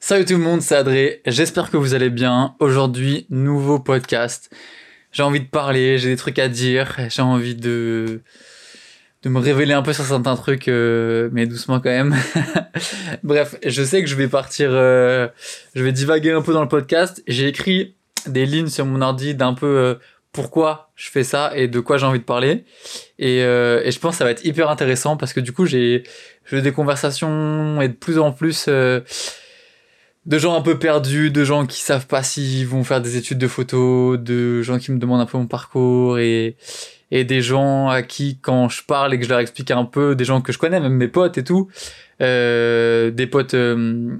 Salut tout le monde, c'est Adré. J'espère que vous allez bien. Aujourd'hui, nouveau podcast. J'ai envie de parler, j'ai des trucs à dire, j'ai envie de de me révéler un peu sur certains trucs, euh, mais doucement quand même. Bref, je sais que je vais partir, euh, je vais divaguer un peu dans le podcast. J'ai écrit des lignes sur mon ordi d'un peu euh, pourquoi je fais ça et de quoi j'ai envie de parler. Et, et, je pense que ça va être hyper intéressant parce que du coup, j'ai des conversations et de plus en plus de gens un peu perdus, de gens qui savent pas s'ils vont faire des études de photo, de gens qui me demandent un peu mon parcours et, et des gens à qui quand je parle et que je leur explique un peu, des gens que je connais, même mes potes et tout, euh, des potes, euh,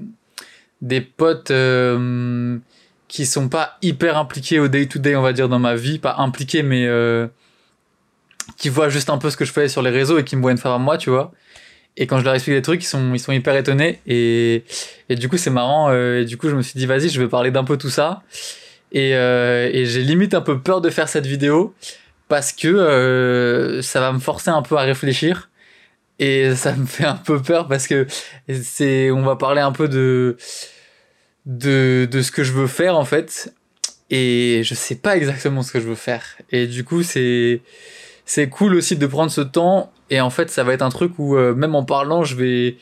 des potes euh, qui sont pas hyper impliqués au day to day, on va dire dans ma vie, pas impliqués mais euh, qui voient juste un peu ce que je fais sur les réseaux et qui me voient une fois à moi, tu vois. Et quand je leur explique des trucs, ils sont, ils sont hyper étonnés. Et, et du coup, c'est marrant. Euh, et du coup, je me suis dit, vas-y, je vais parler d'un peu tout ça. Et, euh, et j'ai limite un peu peur de faire cette vidéo parce que euh, ça va me forcer un peu à réfléchir. Et ça me fait un peu peur parce que c'est, on va parler un peu de, de, de ce que je veux faire en fait. Et je sais pas exactement ce que je veux faire. Et du coup, c'est, c'est cool aussi de prendre ce temps et en fait, ça va être un truc où euh, même en parlant, je vais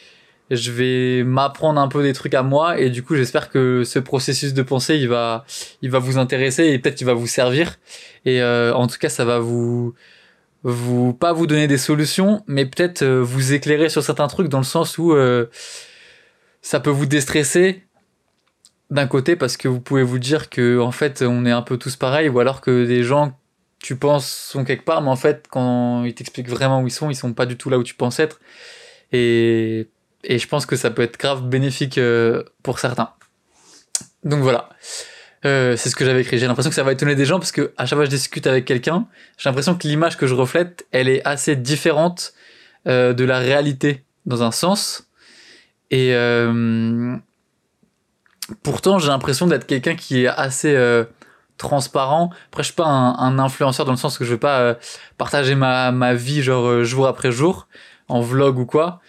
je vais m'apprendre un peu des trucs à moi. Et du coup, j'espère que ce processus de pensée, il va il va vous intéresser et peut-être qu'il va vous servir. Et euh, en tout cas, ça va vous vous pas vous donner des solutions, mais peut-être euh, vous éclairer sur certains trucs dans le sens où ça peut vous déstresser d'un côté parce que vous pouvez vous dire que en fait, on est un peu tous pareils ou alors que des gens tu penses sont quelque part, mais en fait, quand ils t'expliquent vraiment où ils sont, ils sont pas du tout là où tu penses être. Et, et je pense que ça peut être grave bénéfique euh, pour certains. Donc voilà. Euh, c'est ce que j'avais écrit. J'ai l'impression que ça va étonner des gens parce que à chaque fois que je discute avec quelqu'un, j'ai l'impression que l'image que je reflète, elle est assez différente euh, de la réalité dans un sens. Et pourtant, j'ai l'impression d'être quelqu'un qui est assez transparent. Après, je suis pas un, influenceur dans le sens que je veux pas euh, partager ma, ma vie genre euh, jour après jour en vlog ou quoi,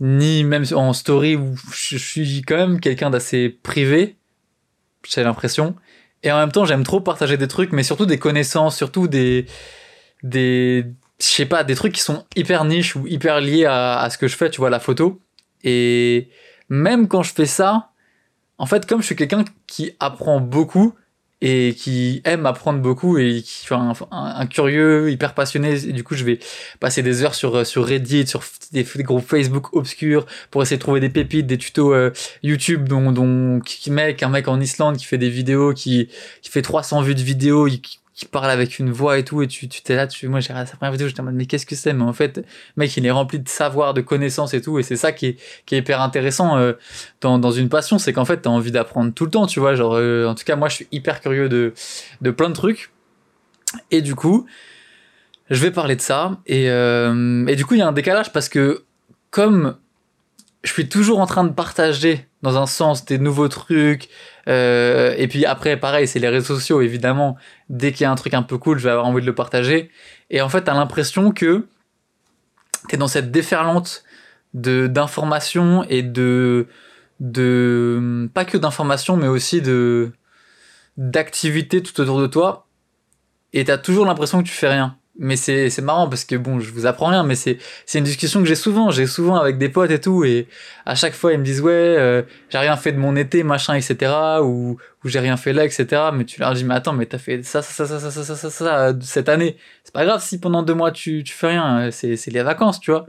ni même en story où je, suis quand même quelqu'un d'assez privé. J'ai l'impression. Et en même temps, j'aime trop partager des trucs, mais surtout des connaissances, surtout des des je sais pas des trucs qui sont hyper niches ou hyper liés à, à ce que je fais. Tu vois la photo. Et même quand je fais ça, en fait, comme je suis quelqu'un qui apprend beaucoup, et qui aime apprendre beaucoup et qui enfin, un, curieux hyper passionné. Et du coup je vais passer des heures sur sur Reddit sur des, groupes Facebook obscurs pour essayer de trouver des pépites des tutos euh, YouTube dont dont qui mec un mec en Islande qui fait des vidéos qui qui fait 300 vues de vidéos qui, qui parle avec une voix et tout, et tu, tu t'es là, tu, moi j'ai regardé sa première vidéo, j'étais en mode, mais qu'est-ce que c'est? Mais en fait, mec, il est rempli de savoir, de connaissances et tout, et c'est ça qui est, qui est hyper intéressant euh, dans, dans une passion, c'est qu'en fait, t'as envie d'apprendre tout le temps, tu vois, genre, euh, en tout cas, moi, je suis hyper curieux de, de plein de trucs, et du coup, je vais parler de ça, et, euh, et du coup, il y a un décalage parce que, comme je suis toujours en train de partager dans un sens des nouveaux trucs. Et puis après, pareil, c'est les réseaux sociaux, évidemment. Dès qu'il y a un truc un peu cool, je vais avoir envie de le partager. Et en fait, t'as l'impression que t'es dans cette déferlante de d'informations et de de pas que d'informations, mais aussi de d'activités tout autour de toi. Et t'as toujours l'impression que tu fais rien mais c'est marrant parce que bon je vous apprends rien mais c'est c'est une discussion que j'ai souvent. J'ai souvent avec des potes et tout et à chaque fois ils me disent ouais euh, j'ai rien fait de mon été machin etc ou ou j'ai rien fait là etc mais tu leur dis mais attends mais t'as fait ça ça ça ça ça ça ça, ça, cette année. C'est pas grave si pendant deux mois tu tu fais rien. C'est c'est les vacances tu vois.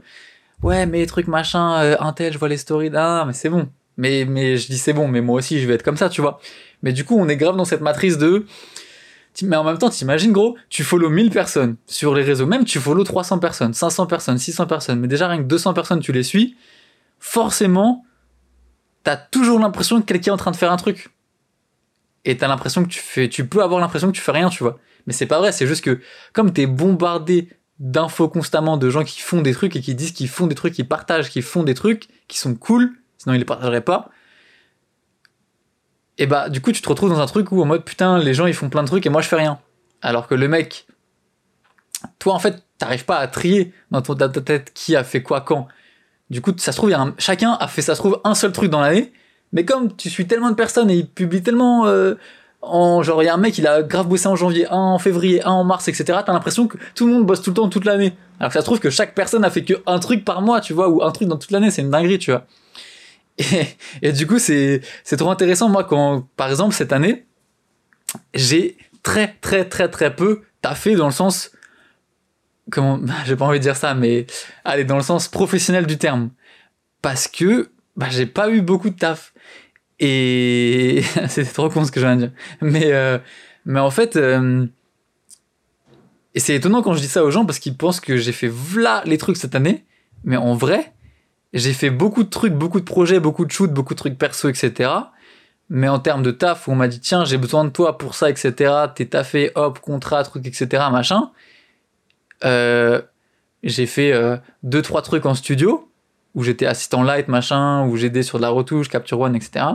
Ouais mais les trucs machin euh, un tel je vois les stories ah mais c'est bon. Mais mais je dis c'est bon mais moi aussi je vais être comme ça tu vois. Mais du coup on est grave dans cette matrice de mais en même temps, t'imagines, gros, tu follow 1000 personnes sur les réseaux, même tu follow 300 personnes, 500 personnes, 600 personnes, mais déjà rien que 200 personnes, tu les suis, forcément, t'as toujours l'impression que quelqu'un est en train de faire un truc. Et t'as l'impression que tu fais, tu peux avoir l'impression que tu fais rien, tu vois. Mais c'est pas vrai, c'est juste que, comme t'es bombardé d'infos constamment de gens qui font des trucs et qui disent qu'ils font des trucs, qui partagent, qui font des trucs, qui sont cool, sinon ils les partageraient pas, et bah du coup tu te retrouves dans un truc où en mode putain les gens ils font plein de trucs et moi je fais rien. Alors que le mec, toi en fait t'arrives pas à trier dans ton, tête qui a fait quoi quand. Du coup ça se trouve y a un, chacun a fait ça se trouve un seul truc dans l'année, Mais comme tu suis tellement de personnes et ils publient tellement euh, en genre il y a un mec il a grave bossé en janvier, un en février, un en mars, etc. T'as l'impression que tout le monde bosse tout le temps toute l'année. Alors que ça se trouve que chaque personne a fait que un truc par mois, tu vois, ou un truc dans toute l'année, c'est une dinguerie, tu vois. Et, du coup c'est c'est trop intéressant. Moi quand par exemple cette année j'ai très très très très peu taffé dans le sens comment j'ai pas envie de dire ça mais allez dans le sens professionnel du terme. Parce que bah, j'ai pas eu beaucoup de taf. Et c'était trop con ce que je viens de dire. Mais euh, mais en fait euh, et c'est étonnant quand je dis ça aux gens parce qu'ils pensent que j'ai fait v'là les trucs cette année. Mais en vrai j'ai fait beaucoup de trucs beaucoup de projets beaucoup de shoots beaucoup de trucs perso etc mais en termes de taf, où on m'a dit, tiens, j'ai besoin de toi pour ça, etc., t'es taffé, hop, contrat, truc, etc., machin, euh, j'ai fait euh, deux, trois trucs en studio, où j'étais assistant light, machin, où j'aidais sur de la retouche, capture one, etc.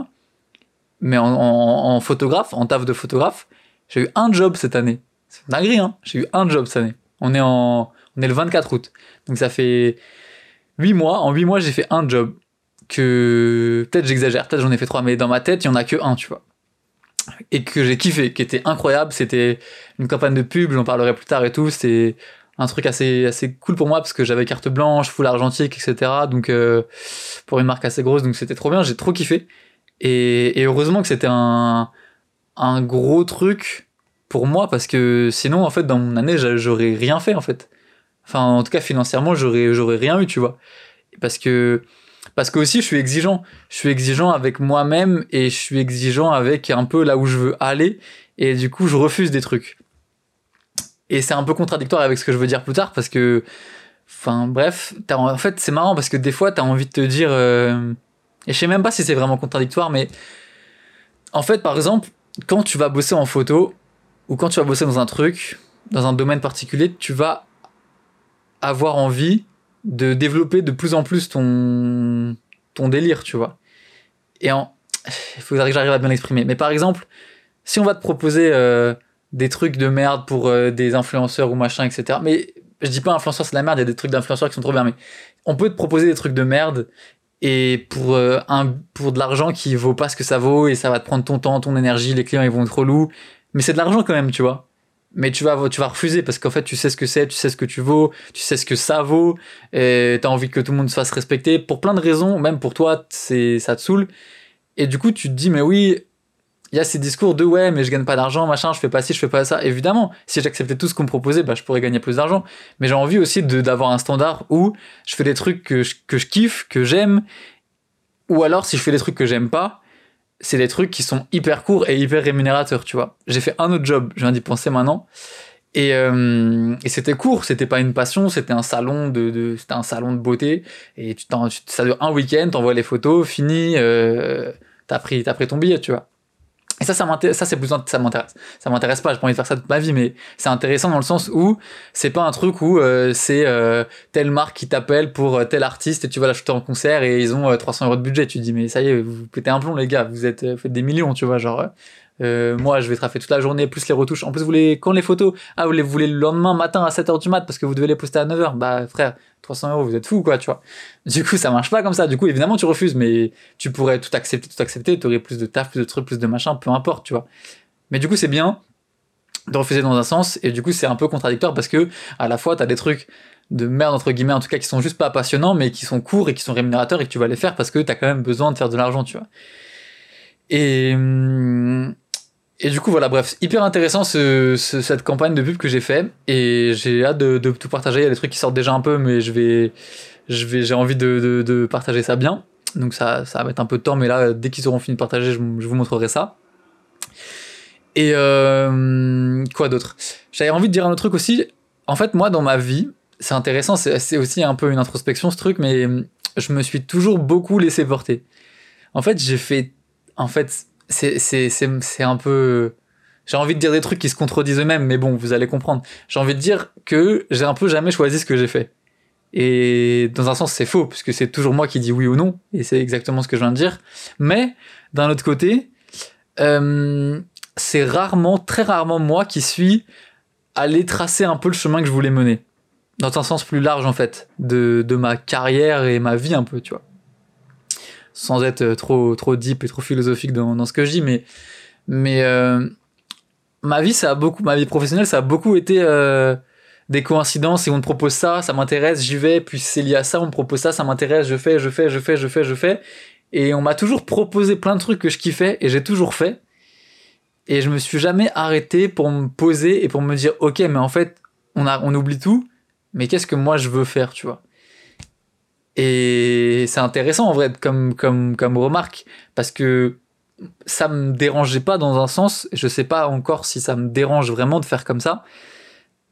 Mais en, photographe, en taf de photographe, j'ai eu un job cette année. C'est dinguerie, hein. J'ai eu un job cette année. On est en, on est le 24 août. Donc ça fait huit mois. En huit mois, j'ai fait un job que peut-être j'exagère, peut-être j'en ai fait trois, mais dans ma tête, il y en a que un, tu vois. Et que j'ai kiffé, qui était incroyable. C'était une campagne de pub, j'en parlerai plus tard et tout. C'était un truc assez, assez cool pour moi parce que j'avais carte blanche, full argentique, etc. Donc, euh, pour une marque assez grosse, donc c'était trop bien, j'ai trop kiffé. Et, et heureusement que c'était un, un gros truc pour moi parce que sinon, en fait, dans mon année, j'aurais rien fait, en fait. Enfin, en tout cas, financièrement, j'aurais, j'aurais rien eu, tu vois. Parce que, parce que aussi je suis exigeant. Je suis exigeant avec moi-même et je suis exigeant avec un peu là où je veux aller et du coup je refuse des trucs. Et c'est un peu contradictoire avec ce que je veux dire plus tard parce que enfin bref, en fait c'est marrant parce que des fois tu as envie de te dire euh, et je sais même pas si c'est vraiment contradictoire mais en fait par exemple quand tu vas bosser en photo ou quand tu vas bosser dans un truc, dans un domaine particulier, tu vas avoir envie de développer de plus en plus ton, ton délire, tu vois. Et en, il faudrait que j'arrive à bien l'exprimer. Mais par exemple, si on va te proposer euh, des trucs de merde pour euh, des influenceurs ou machin, etc. Mais je dis pas influenceur, c'est la merde, il y a des trucs d'influenceurs qui sont trop bien, mais on peut te proposer des trucs de merde et pour euh, un pour de l'argent qui vaut pas ce que ça vaut et ça va te prendre ton temps, ton énergie, les clients ils vont être relous, mais c'est de l'argent quand même, tu vois mais tu vas tu vas refuser parce qu'en fait tu sais ce que c'est tu sais ce que tu vaux tu sais ce que ça vaut et t'as envie que tout le monde se fasse respecter pour plein de raisons. Même pour toi c'est ça te saoule. Et du coup tu te dis mais oui il y a ces discours de ouais mais je gagne pas d'argent machin je fais pas ci je fais pas ça. Évidemment si j'acceptais tout ce qu'on me proposait bah je pourrais gagner plus d'argent. Mais j'ai envie aussi d'avoir un standard où je fais des trucs que je, que je kiffe que j'aime. Ou alors si je fais des trucs que j'aime pas c'est des trucs qui sont hyper courts et hyper rémunérateurs, tu vois. J'ai fait un autre job, je viens d'y penser maintenant. Et, euh, et c'était court, c'était pas une passion, c'était un salon de, de c'était un salon de beauté. Et tu, ça dure un week-end, t'envoies les photos, fini, euh, t'as pris, t'as pris ton billet, tu vois. Et ça, ça m'intéresse, ça c'est plus, ça m'intéresse. Ça m'intéresse pas, j'ai pas envie de faire ça toute ma vie, mais c'est intéressant dans le sens où c'est pas un truc où euh, c'est euh, telle marque qui t'appelle pour euh, tel artiste et tu vas l'acheter en concert et ils ont 300 euros de budget. Tu dis, mais ça y est, vous pétez un plomb, les gars, vous êtes, faites des millions, tu vois, genre. Euh, moi, je vais traffer toute la journée, plus les retouches. En plus, vous voulez, quand les photos, ah, vous les voulez le lendemain matin à 7h du mat parce que vous devez les poster à 9h. Bah, frère, 300 euros, vous êtes fou, quoi, tu vois. Du coup, ça marche pas comme ça. Du coup, évidemment, tu refuses, mais tu pourrais tout accepter, tout accepter. Tu aurais plus de taf, plus de trucs, plus de machin, peu importe, tu vois. Mais du coup, c'est bien de refuser dans un sens, et du coup, c'est un peu contradictoire parce que, à la fois, t'as des trucs de merde, entre guillemets, en tout cas, qui sont juste pas passionnants, mais qui sont courts et qui sont rémunérateurs et que tu vas les faire parce que t'as quand même besoin de faire de l'argent, tu vois. Et, hum, et du coup, voilà, bref, hyper intéressant ce, cette campagne de pub que j'ai fait. Et j'ai hâte de, de, tout partager. Il y a des trucs qui sortent déjà un peu, mais je vais, je vais, j'ai envie de, de, de, partager ça bien. Donc ça, ça va mettre un peu de temps, mais là, dès qu'ils auront fini de partager, je, je vous montrerai ça. Et euh, quoi d'autre? J'avais envie de dire un autre truc aussi. En fait, moi, dans ma vie, c'est intéressant, c'est aussi un peu une introspection ce truc, mais je me suis toujours beaucoup laissé porter. En fait, j'ai fait, en fait, c'est un peu j'ai envie de dire des trucs qui se contredisent eux-mêmes, mais bon, vous allez comprendre. J'ai envie de dire que j'ai un peu jamais choisi ce que j'ai fait. Et dans un sens, c'est faux, puisque c'est toujours moi qui dis oui ou non, et c'est exactement ce que je viens de dire. Mais d'un autre côté, euh, c'est rarement, très rarement moi qui suis allé tracer un peu le chemin que je voulais mener. Dans un sens plus large, en fait, de, de ma carrière et ma vie un peu, tu vois. Sans être trop, trop deep et trop philosophique dans, ce que je dis, mais, mais euh, ma vie professionnelle, ça a beaucoup été euh, des coïncidences et on me propose ça, ça m'intéresse, j'y vais, puis c'est lié à ça, on me propose ça, ça m'intéresse, je fais, je fais, je fais, je fais, je fais. Et on m'a toujours proposé plein de trucs que je kiffais et j'ai toujours fait. Et je me suis jamais arrêté pour me poser et pour me dire, ok, mais en fait, on, a, on oublie tout, mais qu'est-ce que moi je veux faire, tu vois? Et c'est intéressant en vrai comme, comme, comme remarque, parce que ça me dérangeait pas dans un sens, je sais pas encore si ça me dérange vraiment de faire comme ça,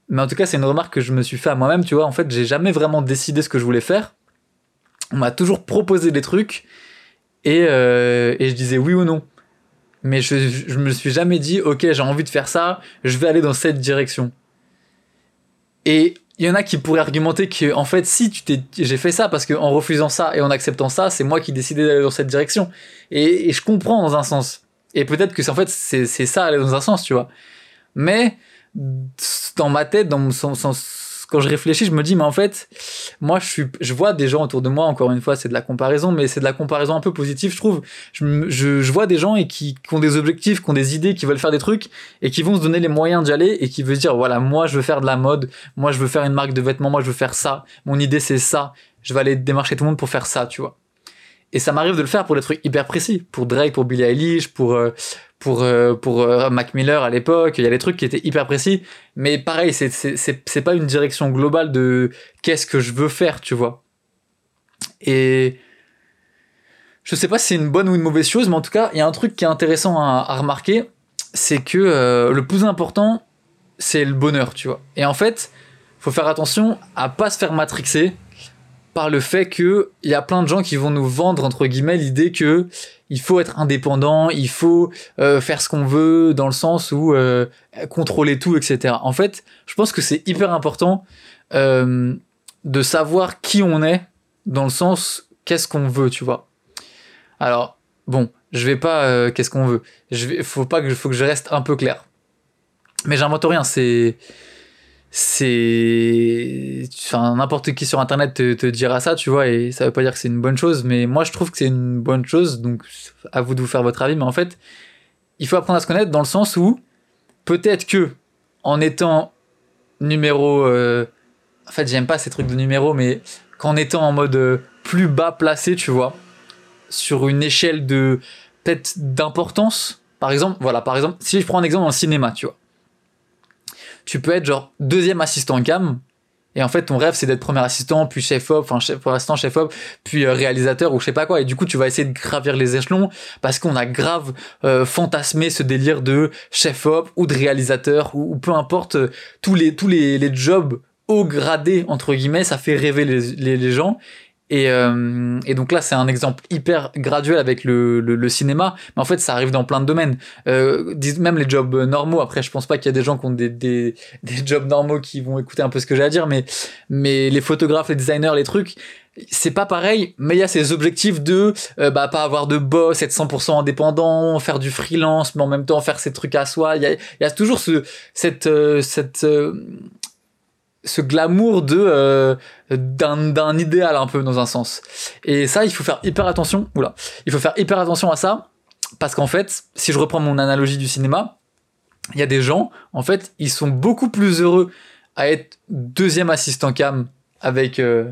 mais en tout cas, c'est une remarque que je me suis fait à moi-même, tu vois. En fait, j'ai jamais vraiment décidé ce que je voulais faire. On m'a toujours proposé des trucs et, euh, et je disais oui ou non mais je, je me suis jamais dit, ok, j'ai envie de faire ça, je vais aller dans cette direction. Et il y en a qui pourraient argumenter que, en fait, si tu t'es, j'ai fait ça parce qu'en refusant ça et en acceptant ça, c'est moi qui décidais d'aller dans cette direction. Et, je comprends dans un sens. Et peut-être que, en fait, c'est, c'est ça aller dans un sens, tu vois. Mais, dans ma tête, dans mon sens, quand je réfléchis, je me dis, mais en fait, moi, je, suis, je vois des gens autour de moi, encore une fois, c'est de la comparaison, mais c'est de la comparaison un peu positive, je trouve. Je, je, je vois des gens et qui, qui, ont des objectifs, qui ont des idées, qui veulent faire des trucs et qui vont se donner les moyens d'y aller et qui veulent dire, voilà, moi, je veux faire de la mode, moi, je veux faire une marque de vêtements, moi, je veux faire ça, mon idée, c'est ça, je vais aller démarcher tout le monde pour faire ça, tu vois. Et ça m'arrive de le faire pour des trucs hyper précis, pour Drake, pour Billie Eilish, pour, euh, pour, euh, pour euh, Mac Miller à l'époque, il y a des trucs qui étaient hyper précis, mais pareil, c'est, c'est, pas une direction globale de qu'est-ce que je veux faire, tu vois. Et je sais pas si c'est une bonne ou une mauvaise chose, mais en tout cas, il y a un truc qui est intéressant à, à remarquer, c'est que le plus important, c'est le bonheur, tu vois. Et en fait, faut faire attention à pas se faire matrixer par le fait que il y a plein de gens qui vont nous vendre entre guillemets l'idée que il faut être indépendant, il faut euh, faire ce qu'on veut dans le sens où euh, contrôler tout, etc. En fait, je pense que c'est hyper important euh, de savoir qui on est dans le sens qu'est-ce qu'on veut, tu vois. Alors bon, je vais pas qu'est-ce qu'on veut. Je faut pas que faut que je reste un peu clair. Mais j'invente rien, c'est c'est enfin n'importe qui sur internet te, te, dira ça tu vois et ça veut pas dire que c'est une bonne chose mais moi je trouve que c'est une bonne chose donc à vous de vous faire votre avis mais en fait il faut apprendre à se connaître dans le sens où peut-être que en étant numéro euh, en fait j'aime pas ces trucs de numéro mais qu'en étant en mode euh, plus bas placé tu vois sur une échelle de peut-être d'importance par exemple voilà par exemple si je prends un exemple le cinéma tu vois tu peux être genre deuxième assistant cam. Et en fait, ton rêve, c'est d'être premier assistant, puis chef-op, enfin, chef, pour chef-op, puis euh, réalisateur ou je sais pas quoi. Et du coup, tu vas essayer de gravir les échelons parce qu'on a grave euh, fantasmé ce délire de chef-op ou de réalisateur ou, peu importe, euh, tous les, jobs haut gradés, entre guillemets, ça fait rêver les, les gens. Et, euh, et, donc là, c'est un exemple hyper graduel avec le, le, le, cinéma, mais en fait, ça arrive dans plein de domaines. Euh, même les jobs normaux. Après, je pense pas qu'il y a des gens qui ont des, des, des, jobs normaux qui vont écouter un peu ce que j'ai à dire, mais, mais les photographes, les designers, les trucs, c'est pas pareil, mais il y a ces objectifs de euh, bah, pas avoir de boss, être 100% indépendant, faire du freelance, mais en même temps faire ses trucs à soi. Il y a, y a toujours ce, cette, euh, cette ce glamour de euh, d'un idéal un peu dans un sens. Et ça, il faut faire hyper attention. Oula, il faut faire hyper attention à ça parce qu'en fait, si je reprends mon analogie du cinéma, il y a des gens, en fait, ils sont beaucoup plus heureux à être deuxième assistant cam avec euh,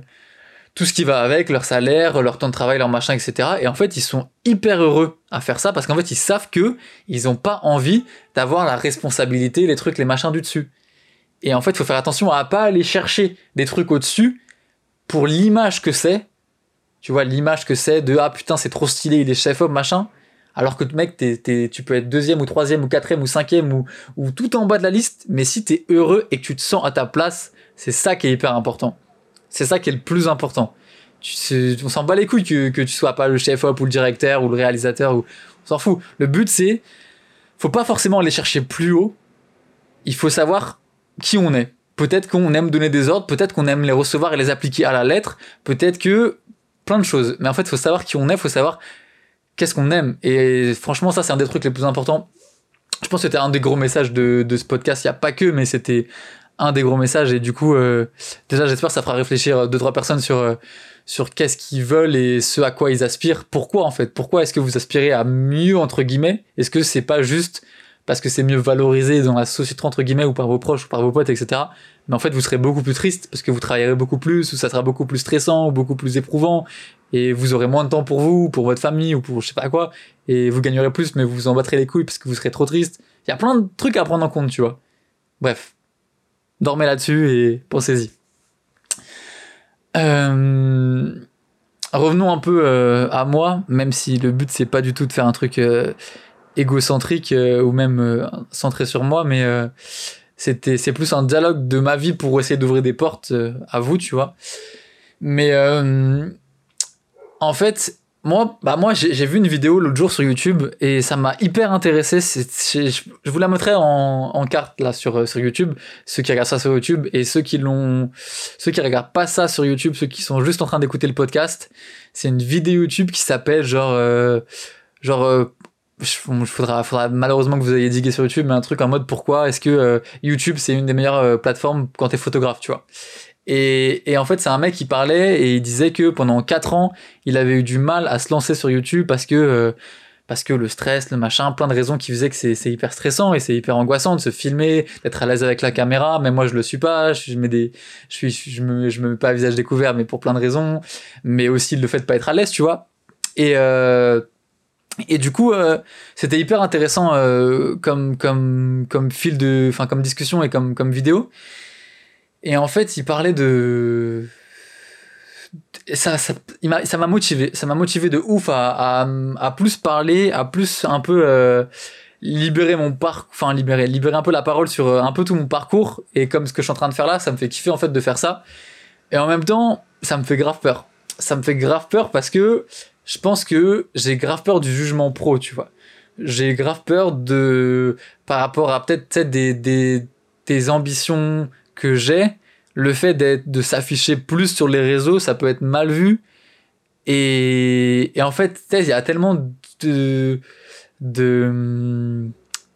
tout ce qui va avec, leur salaire, leur temps de travail, leur machin, etc. Et en fait, ils sont hyper heureux à faire ça parce qu'en fait, ils savent que ils ont pas envie d'avoir la responsabilité, les trucs, les machins du dessus. Et en fait, il faut faire attention à pas aller chercher des trucs au-dessus pour l'image que c'est. Tu vois, l'image que c'est de ah putain, c'est trop stylé, il est chef-op, machin. Alors que mec, t'es, tu peux être deuxième ou troisième ou quatrième ou cinquième ou, ou tout en bas de la liste, mais si t'es heureux et que tu te sens à ta place, c'est ça qui est hyper important. C'est ça qui est le plus important. On s'en bat les couilles que, que tu sois pas le chef-op ou le directeur ou le réalisateur ou on s'en fout. Le but c'est, faut pas forcément aller chercher plus haut. Il faut savoir qui on est. Peut-être qu'on aime donner des ordres, peut-être qu'on aime les recevoir et les appliquer à la lettre, peut-être que plein de choses. Mais en fait, il faut savoir qui on est, il faut savoir qu'est-ce qu'on aime. Et franchement, ça, c'est un des trucs les plus importants. Je pense que c'était un des gros messages de, ce podcast. Il n'y a pas que, mais c'était un des gros messages. Et du coup, euh, déjà, j'espère que ça fera réfléchir deux, trois personnes sur, euh, sur qu'est-ce qu'ils veulent et ce à quoi ils aspirent. Pourquoi en fait? Pourquoi est-ce que vous aspirez à mieux entre guillemets? Est-ce que c'est pas juste parce que c'est mieux valorisé dans la société entre guillemets ou par vos proches ou par vos potes, etc. Mais en fait, vous serez beaucoup plus triste parce que vous travaillerez beaucoup plus ou ça sera beaucoup plus stressant ou beaucoup plus éprouvant et vous aurez moins de temps pour vous, pour votre famille ou pour je sais pas quoi et vous gagnerez plus mais vous vous en battrez les couilles parce que vous serez trop triste. Il y a plein de trucs à prendre en compte, tu vois. Bref, dormez là-dessus et pensez-y. Euh, revenons un peu euh, à moi, même si le but c'est pas du tout de faire un truc euh, égocentrique ou même centré sur moi, mais c'était c'est plus un dialogue de ma vie pour essayer d'ouvrir des portes à vous, tu vois. Mais en fait, moi, bah moi j'ai vu une vidéo l'autre jour sur YouTube et ça m'a hyper intéressé. Je vous la mettrai en, en carte là sur, sur YouTube, ceux qui regardent ça sur YouTube et ceux qui l'ont, ceux qui regardent pas ça sur YouTube, ceux qui sont juste en train d'écouter le podcast. C'est une vidéo YouTube qui s'appelle genre, euh, genre, euh, faudra, faudra malheureusement que vous ayez digué sur YouTube, mais un truc en mode pourquoi est-ce que euh, YouTube c'est une des meilleures euh, plateformes quand t'es photographe, tu vois? Et, en fait, c'est un mec qui parlait et il disait que pendant 4 ans, il avait eu du mal à se lancer sur YouTube parce que, euh, parce que le stress, le machin, plein de raisons qui faisaient que c'est hyper stressant et c'est hyper angoissant de se filmer, d'être à l'aise avec la caméra. Mais moi, je le suis pas. Je, mets des, je, suis, je, me, je me mets pas à visage découvert, mais pour plein de raisons. Mais aussi le fait de pas être à l'aise, tu vois? Et, et du coup, euh, c'était hyper intéressant euh, comme, comme, comme fil de, enfin, comme discussion et comme, comme vidéo. Et en fait, il parlait de. Ça, ça, m'a motivé. Ça m'a motivé de ouf à, à, plus parler, à plus un peu euh, libérer mon parcours. Enfin, libérer, libérer un peu la parole sur un peu tout mon parcours. Et comme ce que je suis en train de faire là, ça me fait kiffer en fait de faire ça. Et en même temps, ça me fait grave peur. Ça me fait grave peur parce que je pense que j'ai grave peur du jugement pro, tu vois. J'ai grave peur de. par rapport à peut-être des, des, des ambitions que j'ai, le fait de s'afficher plus sur les réseaux, ça peut être mal vu. Et, et en fait, il y a tellement de, de,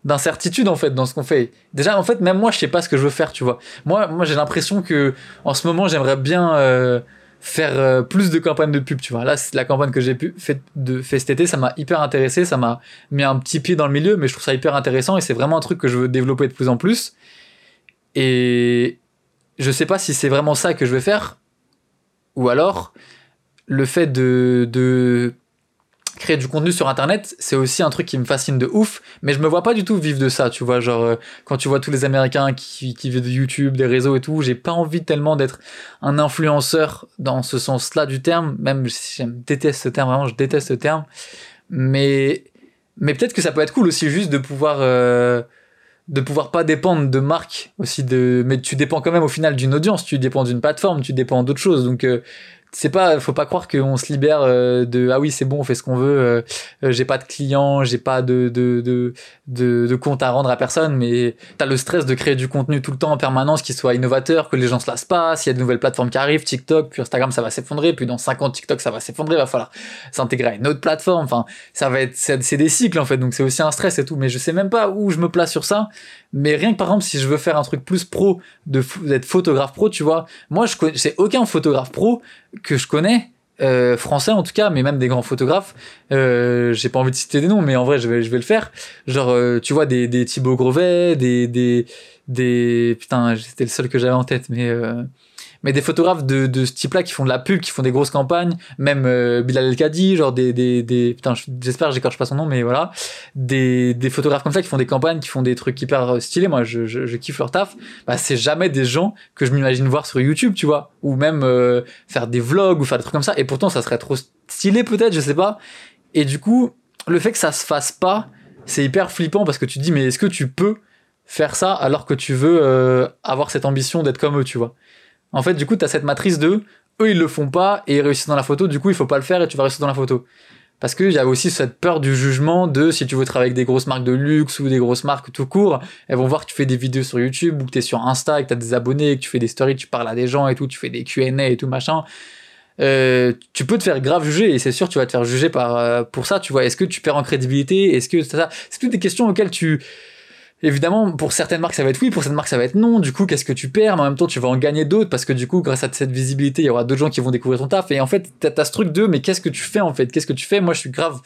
en fait dans ce qu'on fait. Déjà en fait même moi je sais pas ce que je veux faire, tu vois. Moi moi j'ai l'impression que en ce moment j'aimerais bien euh, faire euh, plus de campagnes de pub, tu vois. Là la campagne que j'ai pu fait de fait cet été, ça m'a hyper intéressé, ça m'a mis un petit pied dans le milieu, mais je trouve ça hyper intéressant et c'est vraiment un truc que je veux développer de plus en plus. Et je sais pas si c'est vraiment ça que je vais faire, ou alors le fait de, de créer du contenu sur internet, c'est aussi un truc qui me fascine de ouf, mais je me vois pas du tout vivre de ça, tu vois, genre euh, quand tu vois tous les américains qui, qui vivent de YouTube, des réseaux et tout, j'ai pas envie tellement d'être un influenceur dans ce sens-là du terme, même si je déteste ce terme, vraiment je déteste ce terme, mais, mais peut-être que ça peut être cool aussi juste de pouvoir... Euh, de pouvoir pas dépendre de marques aussi de mais tu dépends quand même au final d'une audience tu dépends d'une plateforme tu dépends d'autres choses donc euh, c'est pas faut pas croire qu'on se libère euh, de ah oui c'est bon on fait ce qu'on veut euh, euh, j'ai pas de clients j'ai pas de de, de de compte à rendre à personne mais t'as le stress de créer du contenu tout le temps en permanence qui soit innovateur que les gens se lassent pas s'il y a de nouvelles plateformes qui arrivent TikTok puis Instagram ça va s'effondrer puis dans 5 ans TikTok ça va s'effondrer va falloir s'intégrer à une autre plateforme. Enfin ça va être c'est des cycles en fait donc c'est aussi un stress et tout mais je sais même pas où je me place sur ça mais rien que par exemple si je veux faire un truc plus pro d'être photographe pro tu vois moi je sais aucun photographe pro que je connais, euh, français en tout cas, mais même des grands photographes. Euh, j'ai pas envie de citer des noms, mais en vrai, je vais, je vais le faire. Genre, euh, tu vois, des, des Thibaut Grovet, des, des, des, putain, c'était le seul que j'avais en tête, mais mais des photographes de, ce type-là qui font de la pub, qui font des grosses campagnes, même euh, Bilal El Kadi, genre des, des, des putain, j'espère que j'écorche pas son nom, mais voilà, des, des photographes comme ça qui font des campagnes, qui font des trucs hyper stylés, moi je, je, je kiffe leur taf, bah c'est jamais des gens que je m'imagine voir sur YouTube, tu vois, ou même euh, faire des vlogs ou faire des trucs comme ça, et pourtant ça serait trop stylé peut-être, je sais pas, et du coup, le fait que ça se fasse pas, c'est hyper flippant parce que tu te dis, mais est-ce que tu peux faire ça alors que tu veux euh, avoir cette ambition d'être comme eux, tu vois? En fait, du coup, tu as cette matrice de eux, ils le font pas et ils réussissent dans la photo, du coup, il faut pas le faire et tu vas réussir dans la photo. Parce qu'il y a aussi cette peur du jugement de si tu veux travailler avec des grosses marques de luxe ou des grosses marques tout court, elles vont voir que tu fais des vidéos sur YouTube ou que tu es sur Insta et que tu as des abonnés, que tu fais des stories, tu parles à des gens et tout, tu fais des Q&A et tout machin. Euh, tu peux te faire grave juger et c'est sûr tu vas te faire juger par euh, pour ça tu vois est-ce que tu perds en crédibilité? Est-ce que c'est toutes des questions auxquelles tu évidemment, pour certaines marques, ça va être oui, pour certaines marques, ça va être non. Du coup, qu'est-ce que tu perds? Mais en même temps, tu vas en gagner d'autres parce que du coup, grâce à cette visibilité, il y aura d'autres gens qui vont découvrir ton taf. Et en fait, t'as as ce truc de, mais qu'est-ce que tu fais en fait? Qu'est-ce que tu fais? Moi, je suis grave,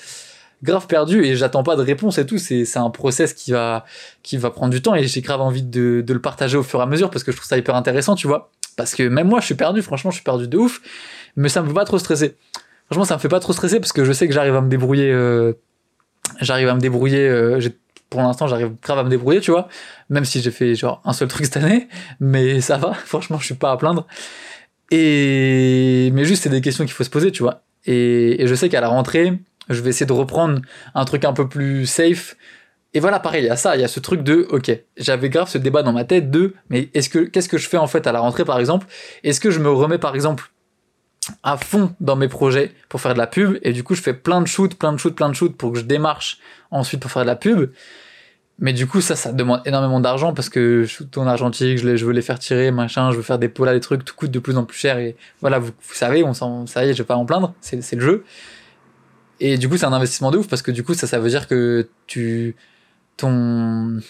grave perdu et j'attends pas de réponse et tout. C'est un process qui va, qui va prendre du temps et j'ai grave envie de, le partager au fur et à mesure parce que je trouve ça hyper intéressant, tu vois. Parce que même moi, je suis perdu. Franchement, je suis perdu de ouf. Mais ça me fait pas trop stresser. Franchement, ça me fait pas trop stresser parce que je sais que j'arrive à me débrouiller. Euh, j'arrive à me débrouiller. Euh, pour l'instant, j'arrive grave à me débrouiller, tu vois. Même si j'ai fait genre un seul truc cette année, mais ça va. Franchement, je suis pas à plaindre. Et mais juste, c'est des questions qu'il faut se poser, tu vois. Et, je sais qu'à la rentrée, je vais essayer de reprendre un truc un peu plus safe. Et voilà, pareil, il y a ça, il y a ce truc de, ok, j'avais grave ce débat dans ma tête de, mais est-ce que, qu'est-ce que je fais en fait à la rentrée par exemple? Est-ce que je me remets par exemple à fond dans mes projets pour faire de la pub et du coup je fais plein de shoots, plein de shoots, plein de shoots pour que je démarche ensuite pour faire de la pub. Mais du coup, ça, ça demande énormément d'argent parce que je shoot en argentique, je, je veux les faire tirer, machin, je veux faire des polas, des trucs, tout coûte de plus en plus cher. Et voilà, vous, savez, on s'en, ça y est, je vais pas en plaindre, c'est, c'est le jeu. Et du coup, c'est un investissement de ouf parce que du coup, ça, ça veut dire que tu, ton,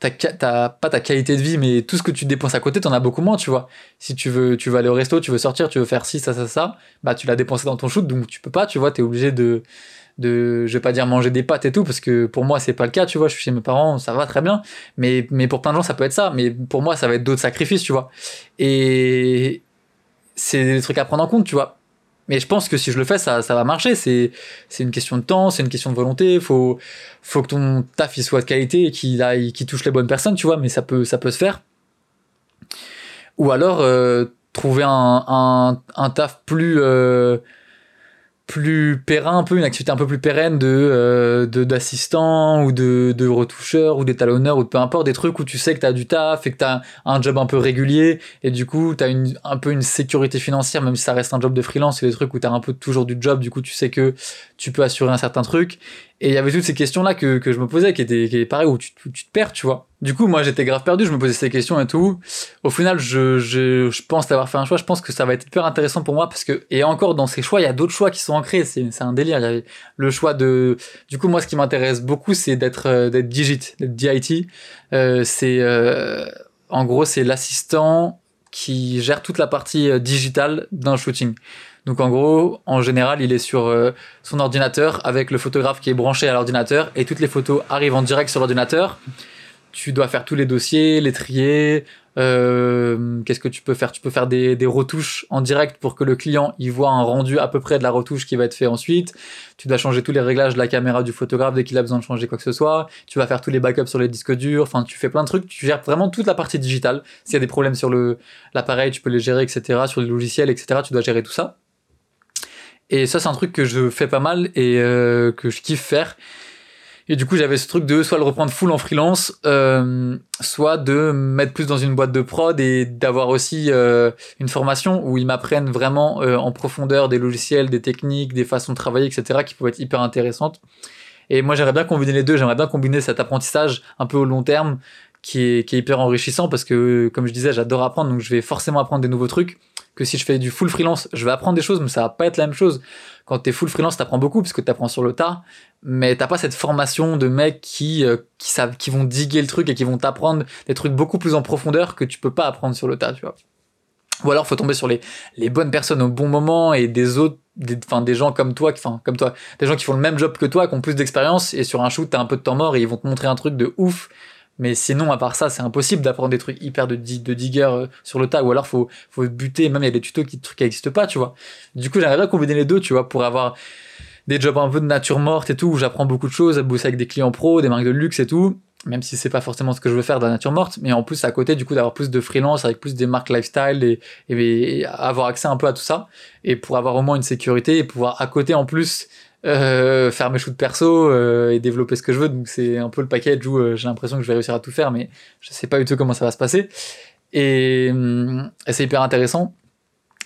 ta, pas ta qualité de vie, mais tout ce que tu dépenses à côté, t'en as beaucoup moins, tu vois. Si tu veux, tu veux aller au resto, tu veux sortir, tu veux faire ci, ça, ça, ça, bah tu l'as dépensé dans ton shoot, donc tu peux pas, tu vois, t'es obligé de, de, je vais pas dire manger des pâtes et tout, parce que pour moi c'est pas le cas, tu vois, je suis chez mes parents, ça va très bien, mais, mais pour plein de gens ça peut être ça, mais pour moi ça va être d'autres sacrifices, tu vois. Et c'est des trucs à prendre en compte, tu vois. Mais je pense que si je le fais, ça, ça va marcher. C'est, c'est une question de temps, c'est une question de volonté. Faut, faut que ton taf il soit de qualité et qu'il aille, qu'il touche les bonnes personnes, tu vois. Mais ça peut, ça peut se faire. Ou alors euh, trouver un, un, un, taf plus euh, plus périn un peu une activité un peu plus pérenne de euh, d'assistant ou de, de retoucheur ou d'étalonneur ou de peu importe des trucs où tu sais que tu as du taf et que tu as un job un peu régulier et du coup tu as une, un peu une sécurité financière même si ça reste un job de freelance c'est des trucs où tu as un peu toujours du job du coup tu sais que tu peux assurer un certain truc et il y avait toutes ces questions-là que, que je me posais, qui étaient, qui pareil, où tu, tu te perds, tu vois. Du coup, moi, j'étais grave perdu, je me posais ces questions et tout. Au final, je, je, je pense d'avoir fait un choix, je pense que ça va être hyper intéressant pour moi parce que, et encore dans ces choix, il y a d'autres choix qui sont ancrés, c'est, un délire. Il y avait le choix de, du coup, moi, ce qui m'intéresse beaucoup, c'est d'être, euh, d'être digit, d'être DIT. Euh, c'est, euh, en gros, c'est l'assistant qui gère toute la partie digitale d'un shooting. Donc en gros, en général, il est sur euh, son ordinateur avec le photographe qui est branché à l'ordinateur et toutes les photos arrivent en direct sur l'ordinateur. Tu dois faire tous les dossiers, les trier. Euh, Qu'est-ce que tu peux faire? Tu peux faire des, retouches en direct pour que le client y voit un rendu à peu près de la retouche qui va être fait ensuite. Tu dois changer tous les réglages de la caméra du photographe dès qu'il a besoin de changer quoi que ce soit. Tu vas faire tous les backups sur les disques durs. Enfin, tu fais plein de trucs. Tu gères vraiment toute la partie digitale. S'il y a des problèmes sur l'appareil, tu peux les gérer, etc. Sur les logiciels, etc. Tu dois gérer tout ça. Et ça, c'est un truc que je fais pas mal et euh, que je kiffe faire. Et du coup, j'avais ce truc de soit le reprendre full en freelance, euh, soit de mettre plus dans une boîte de prod et d'avoir aussi euh, une formation où ils m'apprennent vraiment euh, en profondeur des logiciels, des techniques, des façons de travailler, etc., qui peuvent être hyper intéressantes. Et moi, j'aimerais bien combiner les deux. J'aimerais bien combiner cet apprentissage un peu au long terme qui est, qui est hyper enrichissant parce que, comme je disais, j'adore apprendre, donc je vais forcément apprendre des nouveaux trucs que si je fais du full freelance, je vais apprendre des choses, mais ça va pas être la même chose. Quand t'es full freelance, t'apprends beaucoup parce que t'apprends sur le tas, mais t'as pas cette formation de mecs qui euh, qui savent, qui vont diguer le truc et qui vont t'apprendre des trucs beaucoup plus en profondeur que tu peux pas apprendre sur le tas, tu vois. Ou alors faut tomber sur les les bonnes personnes au bon moment et des autres des, des gens comme toi, enfin, comme toi, des gens qui font le même job que toi, qui ont plus d'expérience, et sur un shoot, t'as un peu de temps mort, et ils vont te montrer un truc de ouf, mais sinon, à part ça, c'est impossible d'apprendre des trucs hyper de, de digger euh, sur le tas, ou alors faut, faut buter, même il y a des tutos qui, trucs qui n'existent pas, tu vois. Du coup, j'aimerais bien combiner les deux, tu vois, pour avoir des jobs un peu de nature morte et tout, où j'apprends beaucoup de choses, à bosser avec des clients pros, des marques de luxe et tout, même si c'est pas forcément ce que je veux faire de nature morte, mais en plus, à côté, du coup, d'avoir plus de freelance avec plus des marques lifestyle et, et, avoir accès un peu à tout ça, et pour avoir au moins une sécurité et pouvoir à côté, en plus, euh, faire mes shoots perso euh, et développer ce que je veux. Donc c'est un peu le package où euh, j'ai l'impression que je vais réussir à tout faire, mais je sais pas du tout comment ça va se passer. Et, et c'est hyper intéressant.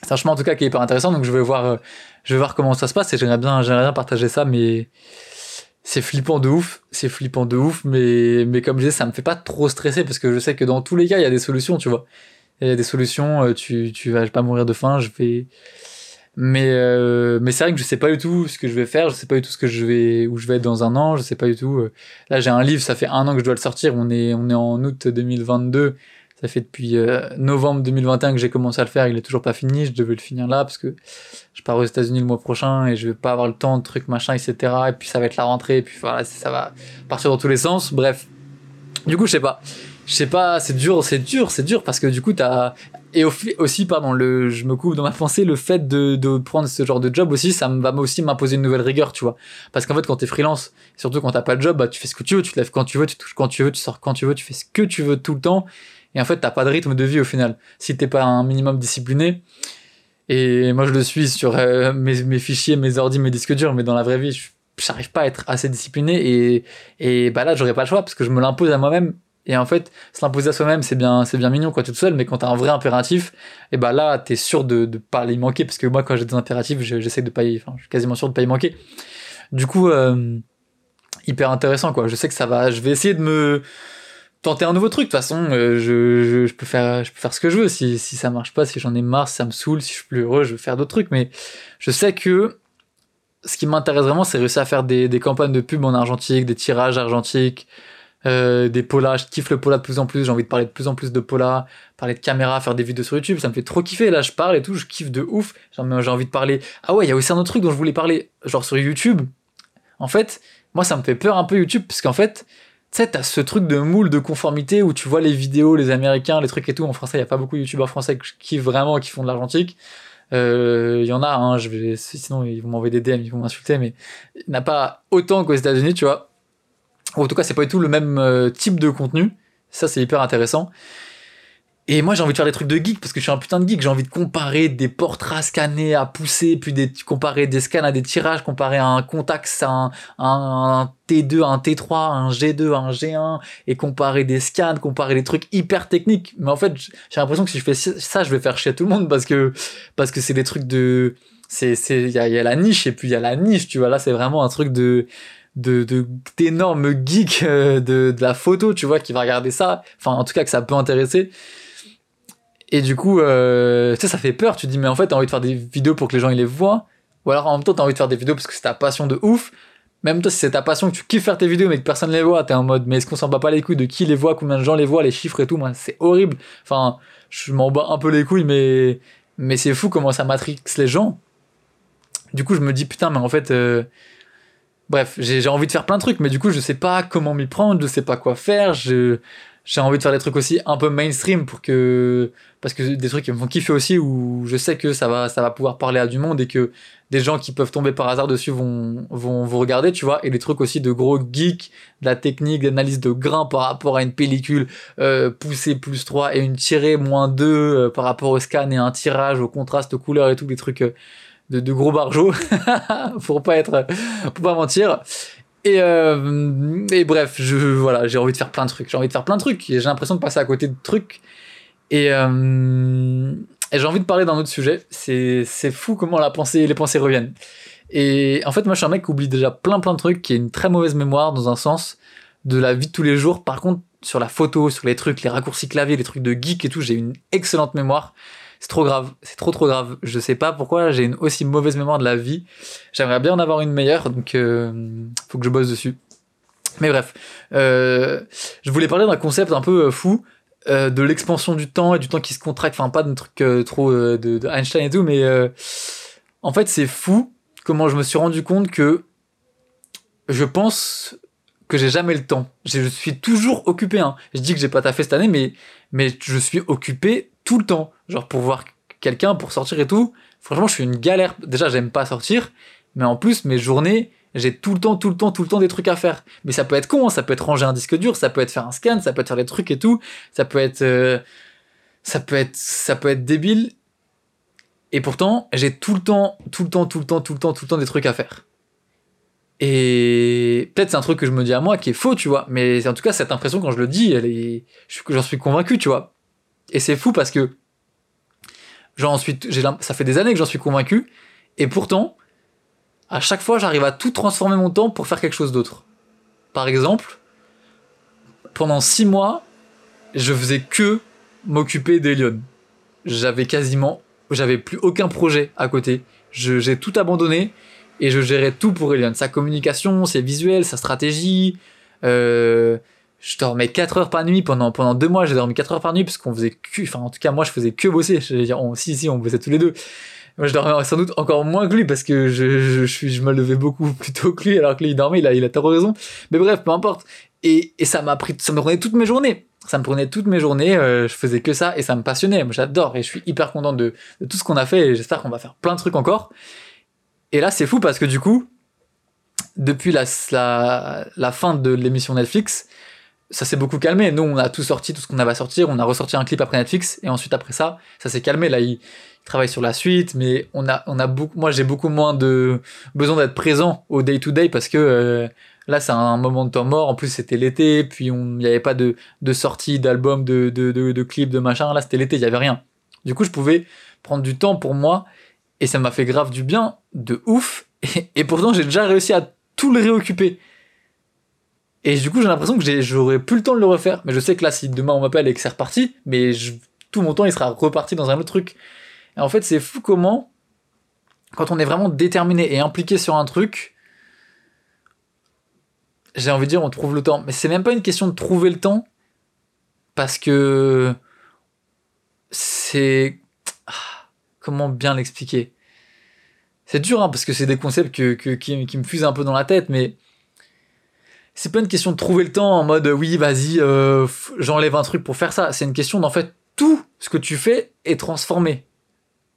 C'est un chemin en tout cas qui est hyper intéressant. Donc je vais voir, je vais voir comment ça se passe et j'aimerais bien, j'aimerais bien partager ça, mais c'est flippant de ouf, c'est flippant de ouf, mais, mais comme je disais, ça me fait pas trop stresser parce que je sais que dans tous les cas, il y a des solutions, tu vois. Il y a des solutions, tu, tu vas pas mourir de faim, je vais, Mais, euh, mais c'est vrai que je sais pas du tout ce que je vais faire, je sais pas du tout ce que je vais, où je vais être dans un an, je sais pas du tout. Euh. Là, j'ai un livre, ça fait un an que je dois le sortir, on est, on est en août 2022. Ça fait depuis euh, novembre 2021 que j'ai commencé à le faire, il est toujours pas fini, je devais le finir là parce que je pars aux États-Unis le mois prochain et je vais pas avoir le temps de trucs machin, etc. Et puis ça va être la rentrée, et puis voilà, ça va partir dans tous les sens. Bref. Du coup, je sais pas. Je sais pas, c'est dur, c'est dur, c'est dur parce que du coup, t'as et aussi, pardon, je me coupe dans ma pensée, le fait de, prendre ce genre de job aussi, ça va aussi m'imposer une nouvelle rigueur, tu vois. Parce qu'en fait, quand t'es freelance, surtout quand t'as pas de job, bah, tu fais ce que tu veux, tu te lèves quand tu veux, tu touches quand tu veux, tu sors quand tu veux, tu fais ce que tu veux tout le temps. Et en fait, t'as pas de rythme de vie au final. Si t'es pas un minimum discipliné. Et moi, je le suis sur euh, mes, mes, fichiers, mes ordi, mes disques durs, mais dans la vraie vie, j'arrive pas à être assez discipliné. Et, et bah là, j'aurais pas le choix parce que je me l'impose à moi-même et en fait, s'imposer à soi-même, c'est bien, c'est bien mignon es tout seul, mais quand tu as un vrai impératif, et ben là, tu es sûr de ne pas y manquer, parce que moi, quand j'ai des impératifs, j'essaie de pas y, enfin, je suis quasiment sûr de pas y manquer. Du coup, euh, hyper intéressant, quoi. Je sais que ça va, je vais essayer de me tenter un nouveau truc. De toute façon, euh, je, je, peux faire, je peux faire ce que je veux. Si, si ça marche pas, si j'en ai marre, si ça me saoule, si je suis plus heureux, je vais faire d'autres trucs. Mais je sais que ce qui m'intéresse vraiment, c'est réussir à faire des, des campagnes de pub en argentique, des tirages argentiques, euh, des polas, je kiffe le pola de plus en plus, j'ai envie de parler de plus en plus de pola, parler de caméra, faire des vidéos sur YouTube, ça me fait trop kiffer, là je parle et tout, je kiffe de ouf, j'ai envie de parler, ah ouais, il y a aussi un autre truc dont je voulais parler, genre sur YouTube, en fait, moi ça me fait peur un peu YouTube, parce qu'en fait, tu sais, t'as ce truc de moule de conformité où tu vois les vidéos, les américains, les trucs et tout, en français, il y a pas beaucoup de youtubeurs français qui kiffent vraiment, qui font de l'argentique, euh, il y en a, hein, je vais, sinon ils vont m'envoyer des DM, ils vont m'insulter, mais il n'y en a pas autant qu'aux États-Unis, tu vois en tout cas, c'est pas du tout le même euh, type de contenu. Ça, c'est hyper intéressant. Et moi, j'ai envie de faire des trucs de geek parce que je suis un putain de geek. J'ai envie de comparer des portraits scannés à pousser, puis comparer des scans à des tirages, comparer un Contax à un, T2, un T3, un G2, un G1, et comparer des scans, comparer des trucs hyper techniques. Mais en fait, j'ai l'impression que si je fais ça, je vais faire chier tout le monde parce que parce que c'est des trucs de, c'est c'est il y a la niche et puis il y a la niche. Tu vois là, c'est vraiment un truc de de d'énormes geeks euh, de, de la photo, tu vois, qui va regarder ça. Enfin, en tout cas, que ça peut intéresser. Et du coup, euh, tu sais, ça fait peur. Tu te dis, mais en fait, t'as envie de faire des vidéos pour que les gens ils les voient. Ou alors en même temps, t'as envie de faire des vidéos parce que c'est ta passion de ouf. Même toi, si c'est ta passion que tu kiffes faire tes vidéos mais que personne les voit, t'es en mode, mais est-ce qu'on s'en bat pas les couilles de qui les voit, combien de gens les voient, les chiffres et tout. Moi, c'est horrible. Enfin, je m'en bats un peu les couilles, mais, mais c'est fou comment ça matrixe les gens. Du coup, je me dis, putain, mais en fait, euh, Bref, j'ai envie de faire plein de trucs, mais du coup, je sais pas comment m'y prendre, je sais pas quoi faire. j'ai envie de faire des trucs aussi un peu mainstream pour que parce que des trucs qui me font kiffer aussi où je sais que ça va ça va pouvoir parler à du monde et que des gens qui peuvent tomber par hasard dessus vont vont vous regarder tu vois et des trucs aussi de gros geeks de la technique d'analyse de grains par rapport à une pellicule euh, poussée plus 3 et une tirée moins 2 euh, par rapport au scan et un tirage au contraste couleur et tout des trucs euh, de, gros barjots pour pas être pour pas mentir. Et, euh, et bref je voilà j'ai envie de faire plein de trucs. J'ai envie de faire plein de trucs. J'ai l'impression de passer à côté de trucs. Et, euh, et j'ai envie de parler d'un autre sujet. C'est c'est fou comment la pensée les pensées reviennent. Et en fait moi je suis un mec qui oublie déjà plein plein de trucs qui a une très mauvaise mémoire dans un sens de la vie de tous les jours. Par contre sur la photo sur les trucs les raccourcis clavier les trucs de geek et tout j'ai une excellente mémoire c'est trop grave, c'est trop trop grave. Je sais pas pourquoi j'ai une aussi mauvaise mémoire de la vie. J'aimerais bien en avoir une meilleure, donc euh, faut que je bosse dessus. Mais bref, euh, je voulais parler d'un concept un peu euh, fou, de l'expansion du temps et du temps qui se contracte. Enfin, pas de trucs trop de, de, Einstein et tout, mais en fait, c'est fou comment je me suis rendu compte que je pense que j'ai jamais le temps. Je suis toujours occupé. Hein. Je dis que j'ai pas taffé cette année, mais mais je suis occupé tout le temps. Genre pour voir quelqu'un, pour sortir et tout. Franchement, je suis une galère. Déjà, j'aime pas sortir, mais en plus, mes journées, j'ai tout le temps, tout le temps, tout le temps des trucs à faire. Mais ça peut être con, hein. ça peut être ranger un disque dur, ça peut être faire un scan, ça peut être faire des trucs et tout. Ça peut être, euh, ça peut être, ça peut être débile. Et pourtant, j'ai tout le temps, tout le temps, tout le temps, tout le temps, tout le temps des trucs à faire. Et peut-être c'est un truc que je me dis à moi qui est faux, tu vois. Mais en tout cas, cette impression quand je le dis, elle est, j'en suis convaincu, tu vois. Et c'est fou parce que ça fait des années que j'en suis convaincu, et pourtant, à chaque fois, j'arrive à tout transformer mon temps pour faire quelque chose d'autre. Par exemple, pendant six mois, je faisais que m'occuper d'Elion. J'avais quasiment, j'avais plus aucun projet à côté. j'ai tout abandonné et je gérais tout pour Elion. Sa communication, ses visuels, sa stratégie. Euh, je dormais 4 heures par nuit pendant, pendant deux mois. J'ai dormi 4 heures par nuit parce qu'on faisait que, enfin, en tout cas, moi, je faisais que bosser. Je veux dire, si, si, on bossait tous les deux. Moi, je dormais sans doute encore moins que lui parce que je, je, je, me levais beaucoup plus tôt que lui alors que lui, il dormait, il a, il a trop raison. Mais bref, peu importe. Et, et ça m'a pris, ça me prenait toutes mes journées. Ça me prenait toutes mes journées, euh, je faisais que ça et ça me passionnait. Moi, j'adore et je suis hyper content de, de tout ce qu'on a fait et j'espère qu'on va faire plein de trucs encore. Et là, c'est fou parce que du coup, depuis la, la fin de l'émission Netflix, ça s'est beaucoup calmé. Nous, on a tout sorti, tout ce qu'on avait à sortir. On a ressorti un clip après Netflix et ensuite après ça, ça s'est calmé. Là, il, travaille sur la suite, mais on a, beaucoup, moi, j'ai beaucoup moins de besoin d'être présent au day to day parce que euh, là, c'est un moment de temps mort. En plus, c'était l'été, puis il n'y avait pas de, de sortie d'album, de, de, de, clips, de machin. Là, c'était l'été, il y avait rien. Du coup, je pouvais prendre du temps pour moi et ça m'a fait grave du bien, de ouf. Et pourtant, j'ai déjà réussi à tout le réoccuper. Et du coup, j'ai l'impression que j'aurais plus le temps de le refaire. Mais je sais que là, si demain on m'appelle et que c'est reparti, mais tout mon temps, il sera reparti dans un autre truc. Et en fait, c'est fou comment, quand on est vraiment déterminé et impliqué sur un truc, j'ai envie de dire, on trouve le temps. Mais c'est même pas une question de trouver le temps, parce que c'est. Ah, comment bien l'expliquer? C'est dur, hein, parce que c'est des concepts que, qui, qui me fusent un peu dans la tête, mais c'est pas une question de trouver le temps en mode oui vas-y euh, j'enlève un truc pour faire ça. C'est une question d'en fait tout ce que tu fais est transformé.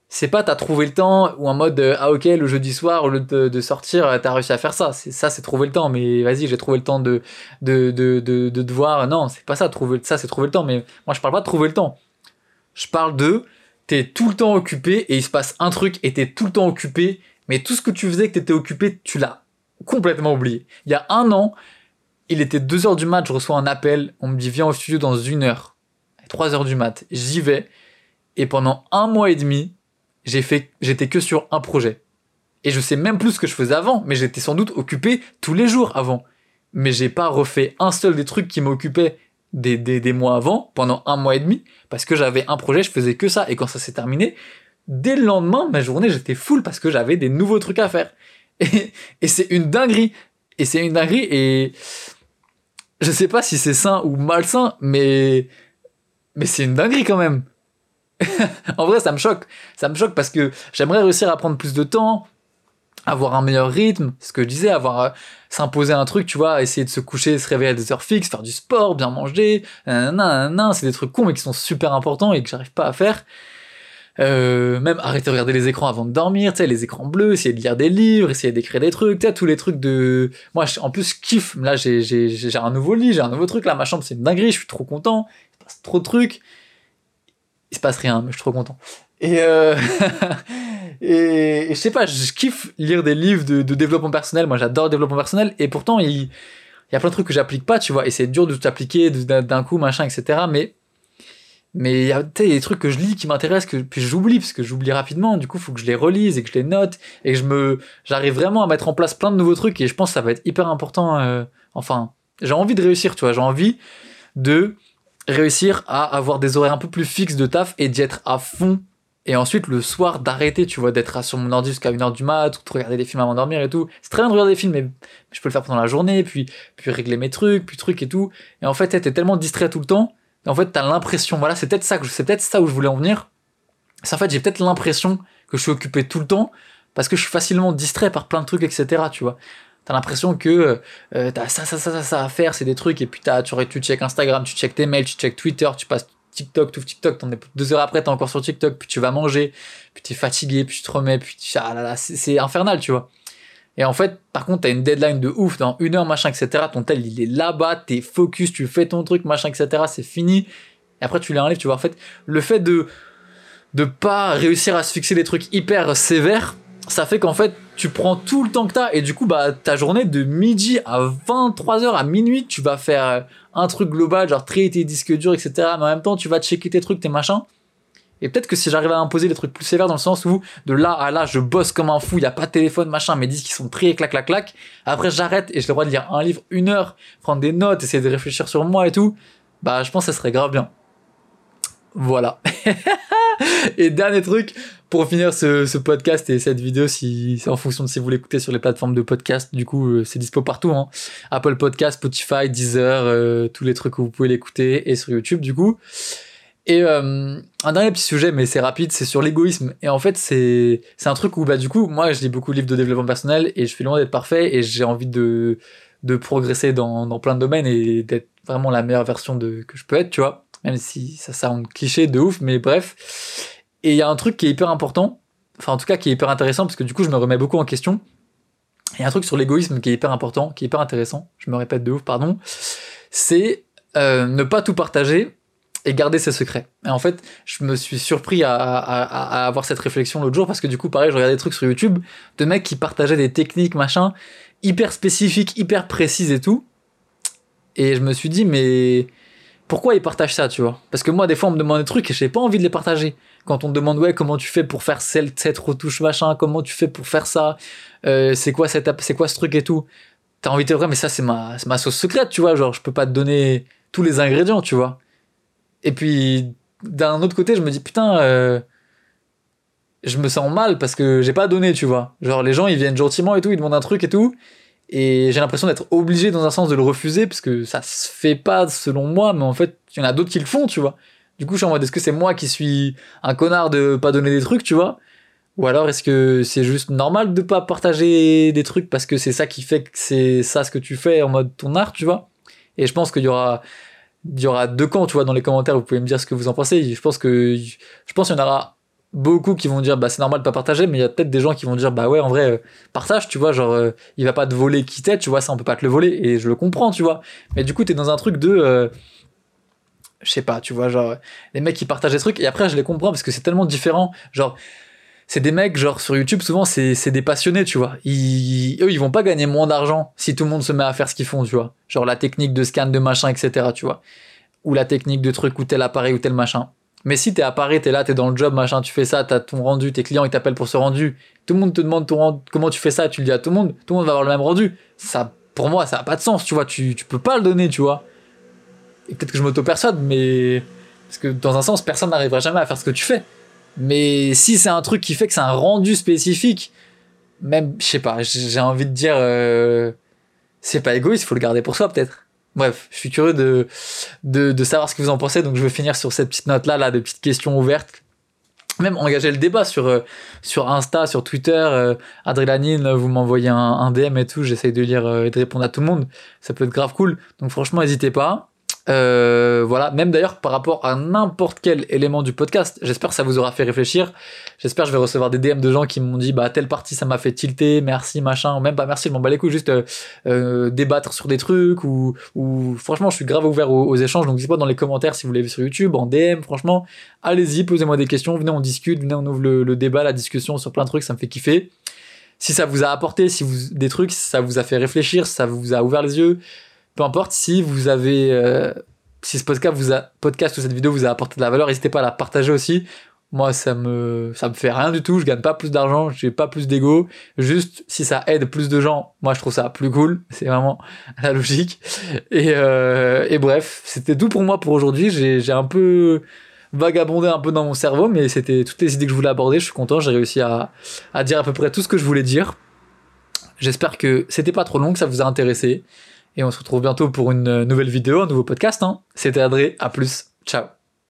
C'est pas t'as trouvé le temps ou en mode euh, ah ok le jeudi soir au lieu de, de sortir t'as réussi à faire ça. C'est ça c'est trouver le temps. Mais vas-y j'ai trouvé le temps de de de de, de te voir. Non c'est pas ça trouver ça c'est trouver le temps. Mais moi je parle pas de trouver le temps. Je parle de t'es tout le temps occupé et il se passe un truc et t'es tout le temps occupé. Mais tout ce que tu faisais que t'étais occupé tu l'as complètement oublié. Il y a un an il était 2 heures du mat, je reçois un appel, on me dit viens au studio dans une heure. 3 heures du mat, j'y vais. Et pendant un mois et demi, j'ai fait, j'étais que sur un projet. Et je sais même plus ce que je faisais avant, mais j'étais sans doute occupé tous les jours avant. Mais j'ai pas refait un seul des trucs qui m'occupaient des, des, des, mois avant, pendant un mois et demi, parce que j'avais un projet, je faisais que ça. Et quand ça s'est terminé, dès le lendemain, ma journée, j'étais full parce que j'avais des nouveaux trucs à faire. Et, et c'est une dinguerie. Et c'est une dinguerie. Et je sais pas si c'est sain ou malsain, mais c'est une dinguerie quand même. en vrai, ça me choque. Ça me choque parce que j'aimerais réussir à prendre plus de temps, avoir un meilleur rythme, ce que je disais, avoir euh, s'imposer un truc, tu vois, essayer de se coucher, se réveiller à des heures fixes, faire du sport, bien manger, nan, c'est des trucs cons mais qui sont super importants et que j'arrive pas à faire. Euh, même arrêter de regarder les écrans avant de dormir, tu sais, les écrans bleus, essayer de lire des livres, essayer d'écrire des trucs, tu sais, tous les trucs de... Moi, en plus, je kiffe. Là, j'ai, un nouveau lit, j'ai un nouveau truc. Là, ma chambre, c'est une dinguerie, je suis trop content. Il se passe trop de trucs. Il se passe rien, mais je suis trop content. Et, euh... et, je sais pas, je kiffe lire des livres de, développement personnel. Moi, j'adore le développement personnel. Et pourtant, il, il y a plein de trucs que j'applique pas, tu vois. Et c'est dur de t'appliquer d'un coup, machin, etc. Mais mais il y a des trucs que je lis qui m'intéressent que puis j'oublie parce que j'oublie rapidement. Du coup faut que je les relise et que je les note et que je me j'arrive vraiment à mettre en place plein de nouveaux trucs et je pense que ça va être hyper important euh, enfin j'ai envie de réussir tu vois. J'ai envie de réussir à avoir des horaires un peu plus fixes de taf et d'y être à fond et ensuite le soir d'arrêter tu vois d'être sur mon ordi jusqu'à 1h du mat ou de regarder des films avant de dormir et tout. C'est très bien de regarder des films mais je peux le faire pendant la journée puis puis régler mes trucs puis trucs et tout. Et en fait t'es tellement distrait tout le temps en fait, t'as l'impression, voilà, c'est peut-être ça que c'est peut-être ça où je voulais en venir. C'est en fait, j'ai peut-être l'impression que je suis occupé tout le temps parce que je suis facilement distrait par plein de trucs, etc. Tu vois. T'as l'impression que euh, t'as ça, ça, ça, ça, ça à faire, c'est des trucs, et puis t'as, tu, tu check Instagram, tu check tes mails, tu check Twitter, tu passes TikTok, tout TikTok, t'en es deux heures après, t'es encore sur TikTok, puis tu vas manger, puis t'es fatigué, puis tu te remets, puis tu, ah là là, c'est infernal, tu vois. Et en fait, par contre, t'as une deadline de ouf dans une heure, machin, etc. Ton tel, il est là-bas, t'es focus, tu fais ton truc, machin, etc. C'est fini. Et après, tu les enlèves, tu vois. En fait, le fait de, de pas réussir à se fixer des trucs hyper sévères, ça fait qu'en fait, tu prends tout le temps que t'as. Et du coup, bah, ta journée de midi à 23h à minuit, tu vas faire un truc global, genre trier tes disques durs, etc. Mais en même temps, tu vas checker tes trucs, tes machins. Et peut-être que si j'arrive à imposer des trucs plus sévères dans le sens où de là à là je bosse comme un fou, il y a pas de téléphone, machin, mes disques qui sont triés, clac, clac, clac. Après j'arrête et j'ai le droit de lire un livre une heure, prendre des notes, essayer de réfléchir sur moi et tout. Bah je pense que ça serait grave bien. Voilà. et dernier truc, pour finir ce, ce, podcast et cette vidéo, si c'est en fonction de si vous l'écoutez sur les plateformes de podcast, du coup, euh, c'est dispo partout, hein. Apple Podcast, Spotify, Deezer, euh, tous les trucs où vous pouvez l'écouter, et sur YouTube, du coup. Et euh, un dernier petit sujet, mais c'est rapide, c'est sur l'égoïsme. Et en fait, c'est c'est un truc où, bah, du coup, moi, je lis beaucoup de livres de développement personnel et je suis loin d'être parfait et j'ai envie de, de progresser dans, dans plein de domaines et d'être vraiment la meilleure version de que je peux être, tu vois. Même si ça sound cliché de ouf, mais bref. Et il y a un truc qui est hyper important, enfin, en tout cas, qui est hyper intéressant parce que du coup, je me remets beaucoup en question. Il y a un truc sur l'égoïsme qui est hyper important, qui est hyper intéressant. Je me répète de ouf, pardon. C'est euh, ne pas tout partager et garder ses secrets. Et en fait, je me suis surpris à, avoir cette réflexion l'autre jour parce que du coup, pareil, je regardais des trucs sur YouTube de mecs qui partageaient des techniques, machin, hyper spécifiques, hyper précises et tout. Et je me suis dit, mais pourquoi ils partagent ça, tu vois? Parce que moi, des fois, on me demande des trucs et j'ai pas envie de les partager. Quand on me demande, ouais, comment tu fais pour faire cette, retouche, machin, comment tu fais pour faire ça, euh, c'est quoi cette, c'est quoi ce truc et tout? T'as envie de dire, mais ça, c'est ma, ma sauce secrète, tu vois. Genre, je peux pas te donner tous les ingrédients, tu vois. Et puis, d'un autre côté, je me dis, putain, euh, je me sens mal parce que j'ai pas donné, tu vois. Genre, les gens, ils viennent gentiment et tout, ils demandent un truc et tout. Et j'ai l'impression d'être obligé dans un sens de le refuser parce que ça se fait pas selon moi, mais en fait, il y en a d'autres qui le font, tu vois. Du coup, je suis en mode, est-ce que c'est moi qui suis un connard de pas donner des trucs, tu vois? Ou alors, est-ce que c'est juste normal de pas partager des trucs parce que c'est ça qui fait que c'est ça ce que tu fais en mode ton art, tu vois? Et je pense qu'il y aura il y aura deux camps, tu vois, dans les commentaires, vous pouvez me dire ce que vous en pensez. Je pense que, je pense qu'il y en aura beaucoup qui vont dire, bah, c'est normal de pas partager, mais il y a peut-être des gens qui vont dire, bah ouais, en vrai, euh, partage, tu vois, genre, euh, il va pas te voler qui t'aide, tu vois, ça, on peut pas te le voler, et je le comprends, tu vois. Mais du coup, t'es dans un truc de, euh, je sais pas, tu vois, genre, les mecs qui partagent des trucs, et après, je les comprends parce que c'est tellement différent. Genre, c'est des mecs, genre sur YouTube, souvent c'est, des passionnés, tu vois. Ils, eux, ils vont pas gagner moins d'argent si tout le monde se met à faire ce qu'ils font, tu vois. Genre la technique de scan de machin, etc., tu vois. Ou la technique de truc ou tel appareil ou tel machin. Mais si t'es à Paris, t'es là, t'es dans le job, machin, tu fais ça, t'as ton rendu, tes clients ils t'appellent pour ce rendu, tout le monde te demande comment tu fais ça, tu le dis à tout le monde, tout le monde va avoir le même rendu. Ça, pour moi, ça a pas de sens, tu vois, tu, tu peux pas le donner, tu vois. Et peut-être que je m'auto-persuade, mais. Parce que dans un sens, personne n'arrivera jamais à faire ce que tu fais. Mais si c'est un truc qui fait que c'est un rendu spécifique, même, je sais pas, j'ai envie de dire, euh, c'est pas égoïste, faut le garder pour soi peut-être. Bref, je suis curieux de, de, de, savoir ce que vous en pensez, donc je vais finir sur cette petite note-là, là, de petites questions ouvertes. Même engager le débat sur, euh, sur Insta, sur Twitter, euh, Adrélanine, vous m'envoyez un, un, DM et tout, j'essaye de lire et de répondre à tout le monde, ça peut être grave cool. Donc franchement, n'hésitez pas. Euh, voilà, même d'ailleurs par rapport à n'importe quel élément du podcast, j'espère que ça vous aura fait réfléchir. J'espère que je vais recevoir des DM de gens qui m'ont dit bah telle partie ça m'a fait tilter, merci machin, ou même pas merci, je m'en bats les juste euh, euh, débattre sur des trucs ou, ou franchement je suis grave ouvert aux, échanges, donc n'hésitez pas dans les commentaires si vous l'avez sur YouTube, en DM, franchement, allez-y, posez-moi des questions, venez on discute, venez on ouvre le, le, débat, la discussion sur plein de trucs, ça me fait kiffer. Si ça vous a apporté, si vous des trucs, si ça vous a fait réfléchir, si ça vous a ouvert les yeux, peu importe si vous avez euh, si ce podcast vous a podcast ou cette vidéo vous a apporté de la valeur n'hésitez pas à la partager aussi. Moi ça me ça me fait rien du tout. Je gagne pas plus d'argent. J'ai pas plus d'ego. Juste si ça aide plus de gens moi je trouve ça plus cool. C'est vraiment la logique. Et, euh, et bref c'était tout pour moi pour aujourd'hui. J'ai un peu vagabondé un peu dans mon cerveau mais c'était toutes les idées que je voulais aborder. Je suis content. J'ai réussi à, à dire à peu près tout ce que je voulais dire. J'espère que c'était pas trop long que ça vous a intéressé et on se retrouve bientôt pour une nouvelle vidéo, un nouveau podcast. Hein. C'était Adré, à plus, ciao